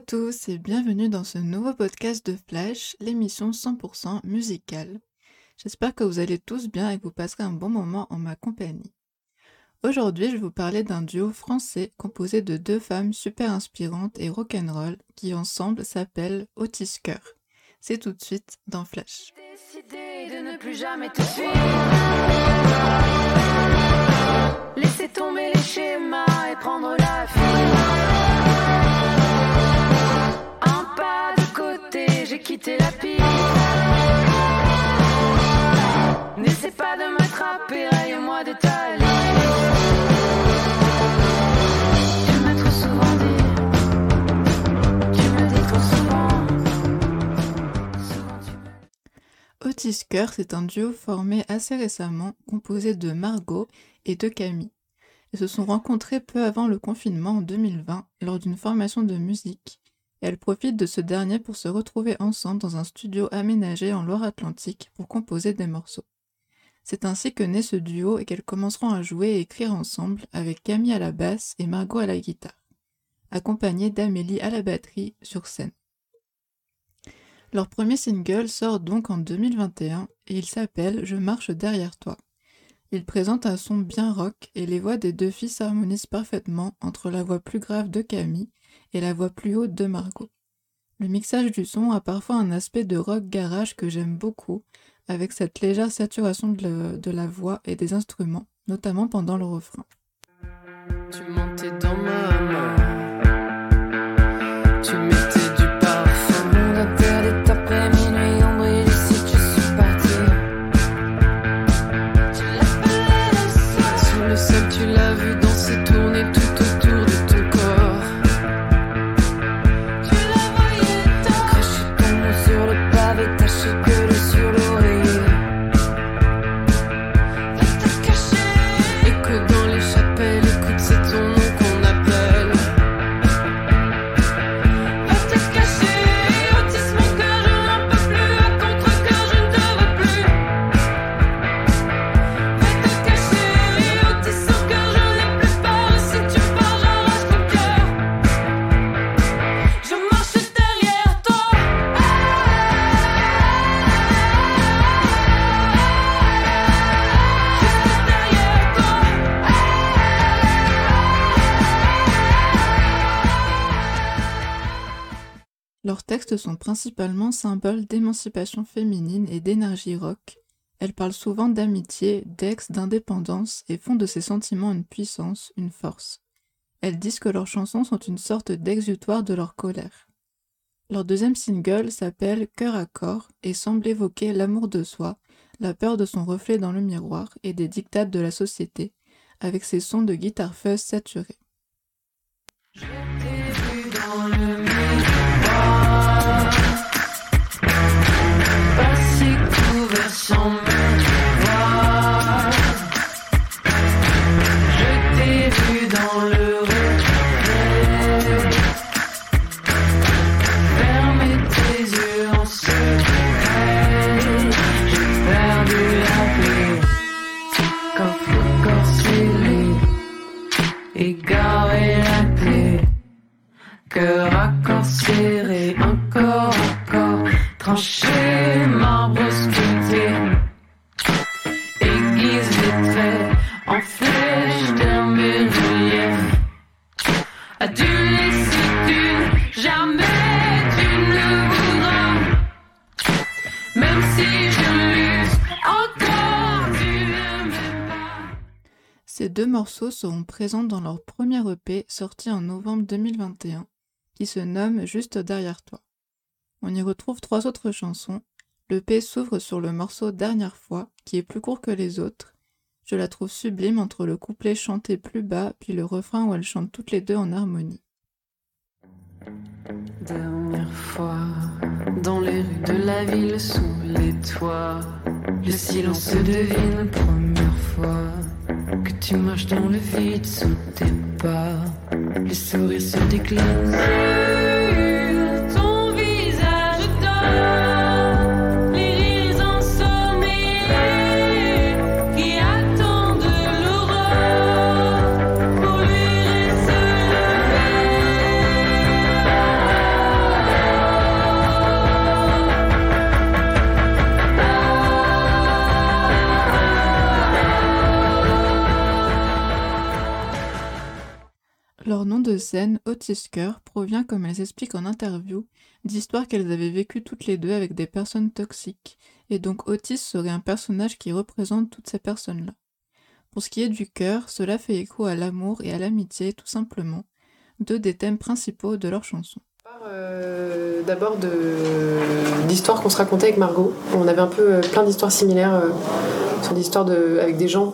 tous et bienvenue dans ce nouveau podcast de Flash, l'émission 100% musicale. J'espère que vous allez tous bien et que vous passerez un bon moment en ma compagnie. Aujourd'hui, je vais vous parler d'un duo français composé de deux femmes super inspirantes et rock'n'roll qui ensemble s'appellent Otis Cœur. C'est tout de suite dans Flash. de ne plus jamais te Laissez tomber les schémas et prendre la Un quitté la piste. N'essaie pas de m'attraper, raye-moi de ta. Otis c'est un duo formé assez récemment, composé de Margot et de Camille. Ils se sont rencontrés peu avant le confinement en 2020 lors d'une formation de musique et elles profitent de ce dernier pour se retrouver ensemble dans un studio aménagé en Loire-Atlantique pour composer des morceaux. C'est ainsi que naît ce duo et qu'elles commenceront à jouer et écrire ensemble avec Camille à la basse et Margot à la guitare, accompagnées d'Amélie à la batterie sur scène. Leur premier single sort donc en 2021 et il s'appelle Je marche derrière toi. Il présente un son bien rock et les voix des deux filles s'harmonisent parfaitement entre la voix plus grave de Camille et la voix plus haute de Margot. Le mixage du son a parfois un aspect de rock garage que j'aime beaucoup, avec cette légère saturation de, la voix et des instruments, notamment pendant le refrain. Sont principalement symboles d'émancipation féminine et d'énergie rock. Elles parlent souvent d'amitié, d'ex, d'indépendance et font de ces sentiments une puissance, une force. Elles disent que leurs chansons sont une sorte d'exutoire de leur colère. Leur deuxième single s'appelle Cœur à corps et semble évoquer l'amour de soi, la peur de son reflet dans le miroir et des dictates de la société, avec ses sons de guitare fuzz saturés. so many Ces deux morceaux seront présents dans leur premier EP sorti en novembre 2021, qui se nomme Juste derrière toi. On y retrouve trois autres chansons. L'EP s'ouvre sur le morceau Dernière fois, qui est plus court que les autres. Je la trouve sublime entre le couplet chanté plus bas puis le refrain où elles chantent toutes les deux en harmonie. Dernière fois, dans les rues de la ville, sous les toits, le silence se devine première fois que tu marches dans le vide sous tes pas. Les sourires se déclinent. De scène, Otis Kerr provient, comme elles expliquent en interview, d'histoires qu'elles avaient vécues toutes les deux avec des personnes toxiques, et donc Otis serait un personnage qui représente toutes ces personnes-là. Pour ce qui est du cœur, cela fait écho à l'amour et à l'amitié, tout simplement, deux des thèmes principaux de leur chanson. Euh, d'abord d'histoires qu'on se racontait avec Margot. On avait un peu euh, plein d'histoires similaires euh, sur des histoires de, avec des gens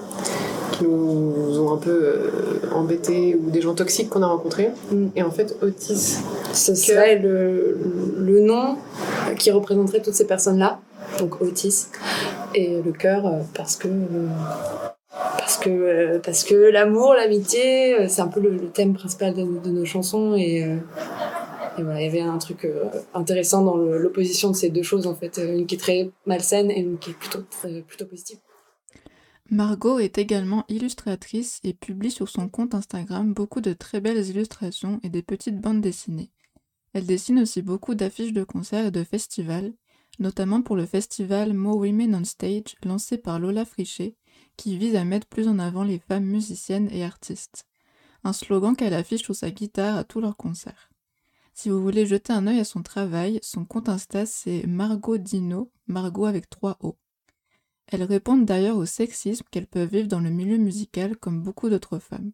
qui nous ont un peu embêtés ou des gens toxiques qu'on a rencontrés. Mm. Et en fait, Otis, ce serait le, le nom qui représenterait toutes ces personnes-là. Donc Otis. Et le cœur, parce que parce que euh, parce que l'amour, l'amitié, euh, c'est un peu le, thème principal de, nos chansons et, euh, et, voilà, il y avait un truc intéressant dans l'opposition de ces deux choses en fait, une qui est très malsaine et une qui est plutôt plutôt positive. Margot est également illustratrice et publie sur son compte Instagram beaucoup de très belles illustrations et des petites bandes dessinées. Elle dessine aussi beaucoup d'affiches de concerts et de festivals, notamment pour le festival More Women on Stage lancé par Lola Frichet, qui vise à mettre plus en avant les femmes musiciennes et artistes. Un slogan qu'elle affiche sur sa guitare à tous leurs concerts. Si vous voulez jeter un œil à son travail, son compte Insta c'est Margot Dino, Margot avec trois O. Elle répond d'ailleurs au sexisme qu'elles peuvent vivre dans le milieu musical comme beaucoup d'autres femmes.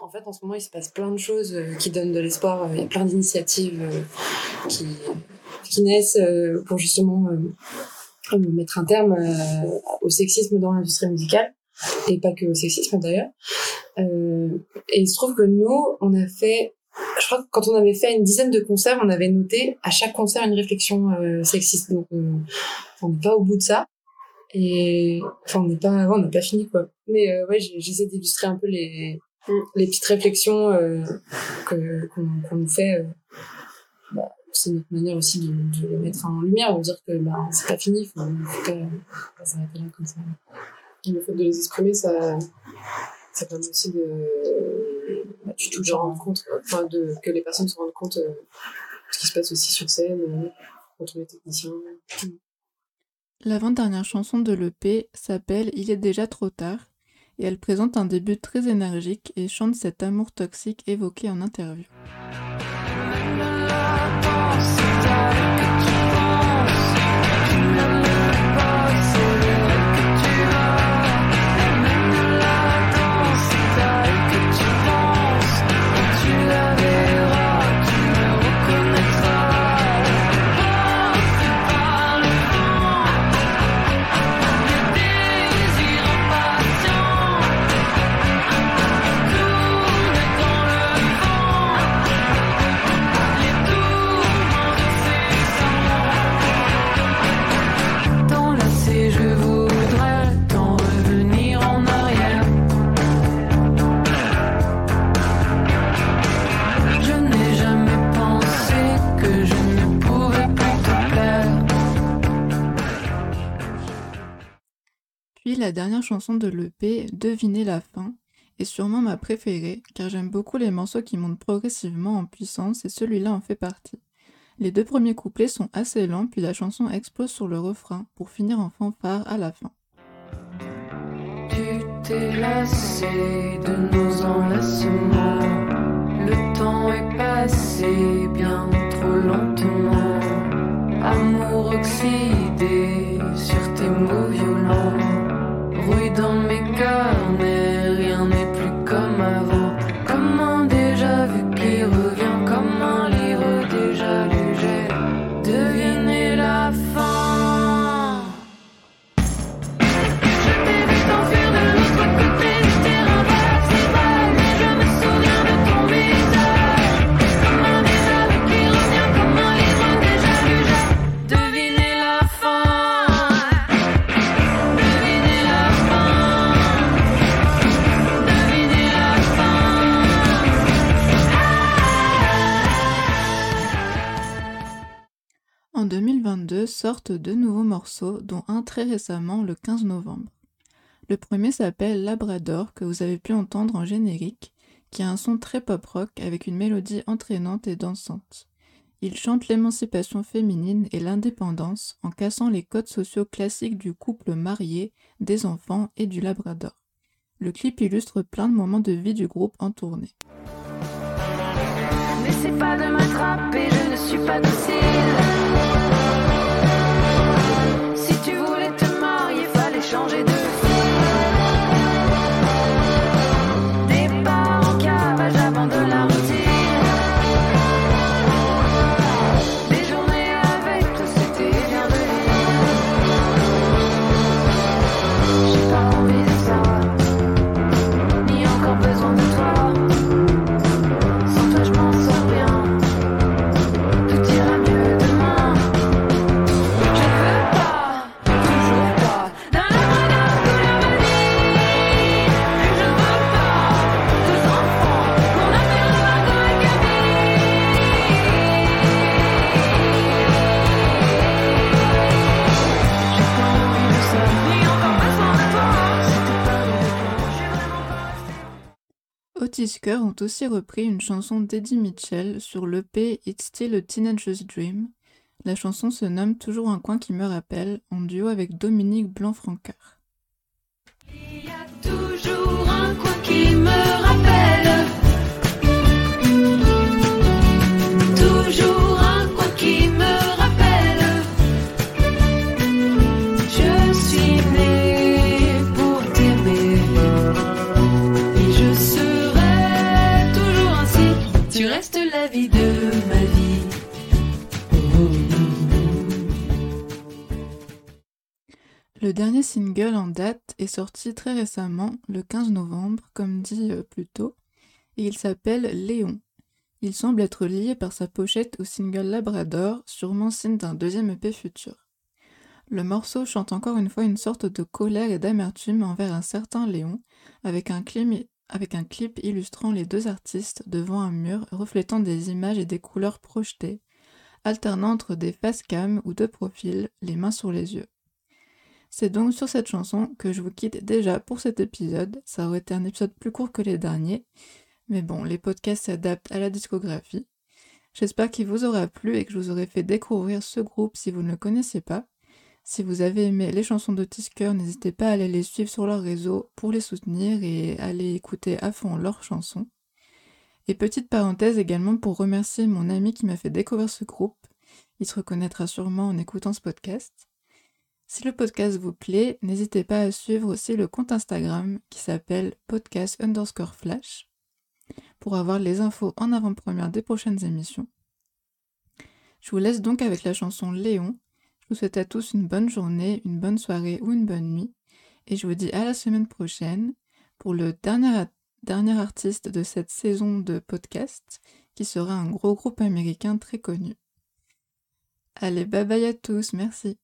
En fait, en ce moment, il se passe plein de choses euh, qui donnent de l'espoir. Il y a plein d'initiatives euh, qui, naissent euh, pour justement mettre un terme euh, au sexisme dans l'industrie musicale et pas que au sexisme d'ailleurs. Euh, et il se trouve que nous, on a fait, je crois que quand on avait fait une dizaine de concerts, on avait noté à chaque concert une réflexion euh, sexiste. Donc on n'est pas au bout de ça. Et enfin on n'est pas, on n'a pas fini quoi. Mais ouais, j'essaie d'illustrer un peu les les petites réflexions que qu'on nous fait bah, c'est notre manière aussi de, de, les mettre en lumière, de dire que bah, c'est pas fini, faut, faut pas, s'arrêter là comme ça. Et le fait de les exprimer, ça, ça permet aussi de, bah, tu te rendre compte, enfin, de, que les personnes se rendent compte euh, de ce qui se passe aussi sur scène, euh, entre les techniciens. L'avant-dernière chanson de l'EP s'appelle Il est déjà trop tard et elle présente un début très énergique et chante cet amour toxique évoqué en interview. La dernière chanson de l'EP, Devinez la fin, est sûrement ma préférée, car j'aime beaucoup les morceaux qui montent progressivement en puissance et celui-là en fait partie. Les deux premiers couplets sont assez lents, puis la chanson explose sur le refrain, pour finir en fanfare à la fin. Tu t'es lassé de nos enlacements, le temps est passé bien trop lentement, amour oxydé sur tes mots violents bruit dans mes carnets, rien n'est plus comme avant. Comment sortent deux nouveaux morceaux, dont un très récemment le 15 novembre. Le premier s'appelle Labrador, que vous avez pu entendre en générique, qui a un son très pop-rock avec une mélodie entraînante et dansante. Il chante l'émancipation féminine et l'indépendance en cassant les codes sociaux classiques du couple marié, des enfants et du Labrador. Le clip illustre plein de moments de vie du groupe en tournée. Kerr ont aussi repris une chanson d'Eddie Mitchell sur l'EP It's Still a Teenager's Dream. La chanson se nomme Toujours un coin qui me rappelle, en duo avec Dominique Blanc-Francard. Il y a toujours un coin qui me rappelle. Toujours dernier single en date est sorti très récemment, le 15 novembre, comme dit euh, plus tôt, et il s'appelle Léon. Il semble être lié par sa pochette au single Labrador, sûrement signe d'un deuxième EP futur. Le morceau chante encore une fois une sorte de colère et d'amertume envers un certain Léon, avec un, clip, illustrant les deux artistes devant un mur reflétant des images et des couleurs projetées, alternant entre des face cam ou de profil, les mains sur les yeux. C'est donc sur cette chanson que je vous quitte déjà pour cet épisode. Ça aurait été un épisode plus court que les derniers. Mais bon, les podcasts s'adaptent à la discographie. J'espère qu'il vous aura plu et que je vous aurai fait découvrir ce groupe si vous ne le connaissez pas. Si vous avez aimé les chansons de Tisker, n'hésitez pas à aller les suivre sur leur réseau pour les soutenir et aller écouter à fond leurs chansons. Et petite parenthèse également pour remercier mon ami qui m'a fait découvrir ce groupe. Il se reconnaîtra sûrement en écoutant ce podcast. Si le podcast vous plaît, n'hésitez pas à suivre aussi le compte Instagram qui s'appelle podcast underscore flash pour avoir les infos en avant-première des prochaines émissions. Je vous laisse donc avec la chanson Léon. Je vous souhaite à tous une bonne journée, une bonne soirée ou une bonne nuit. Et je vous dis à la semaine prochaine pour le dernier, artiste de cette saison de podcast qui sera un gros groupe américain très connu. Allez, bye bye à tous, merci.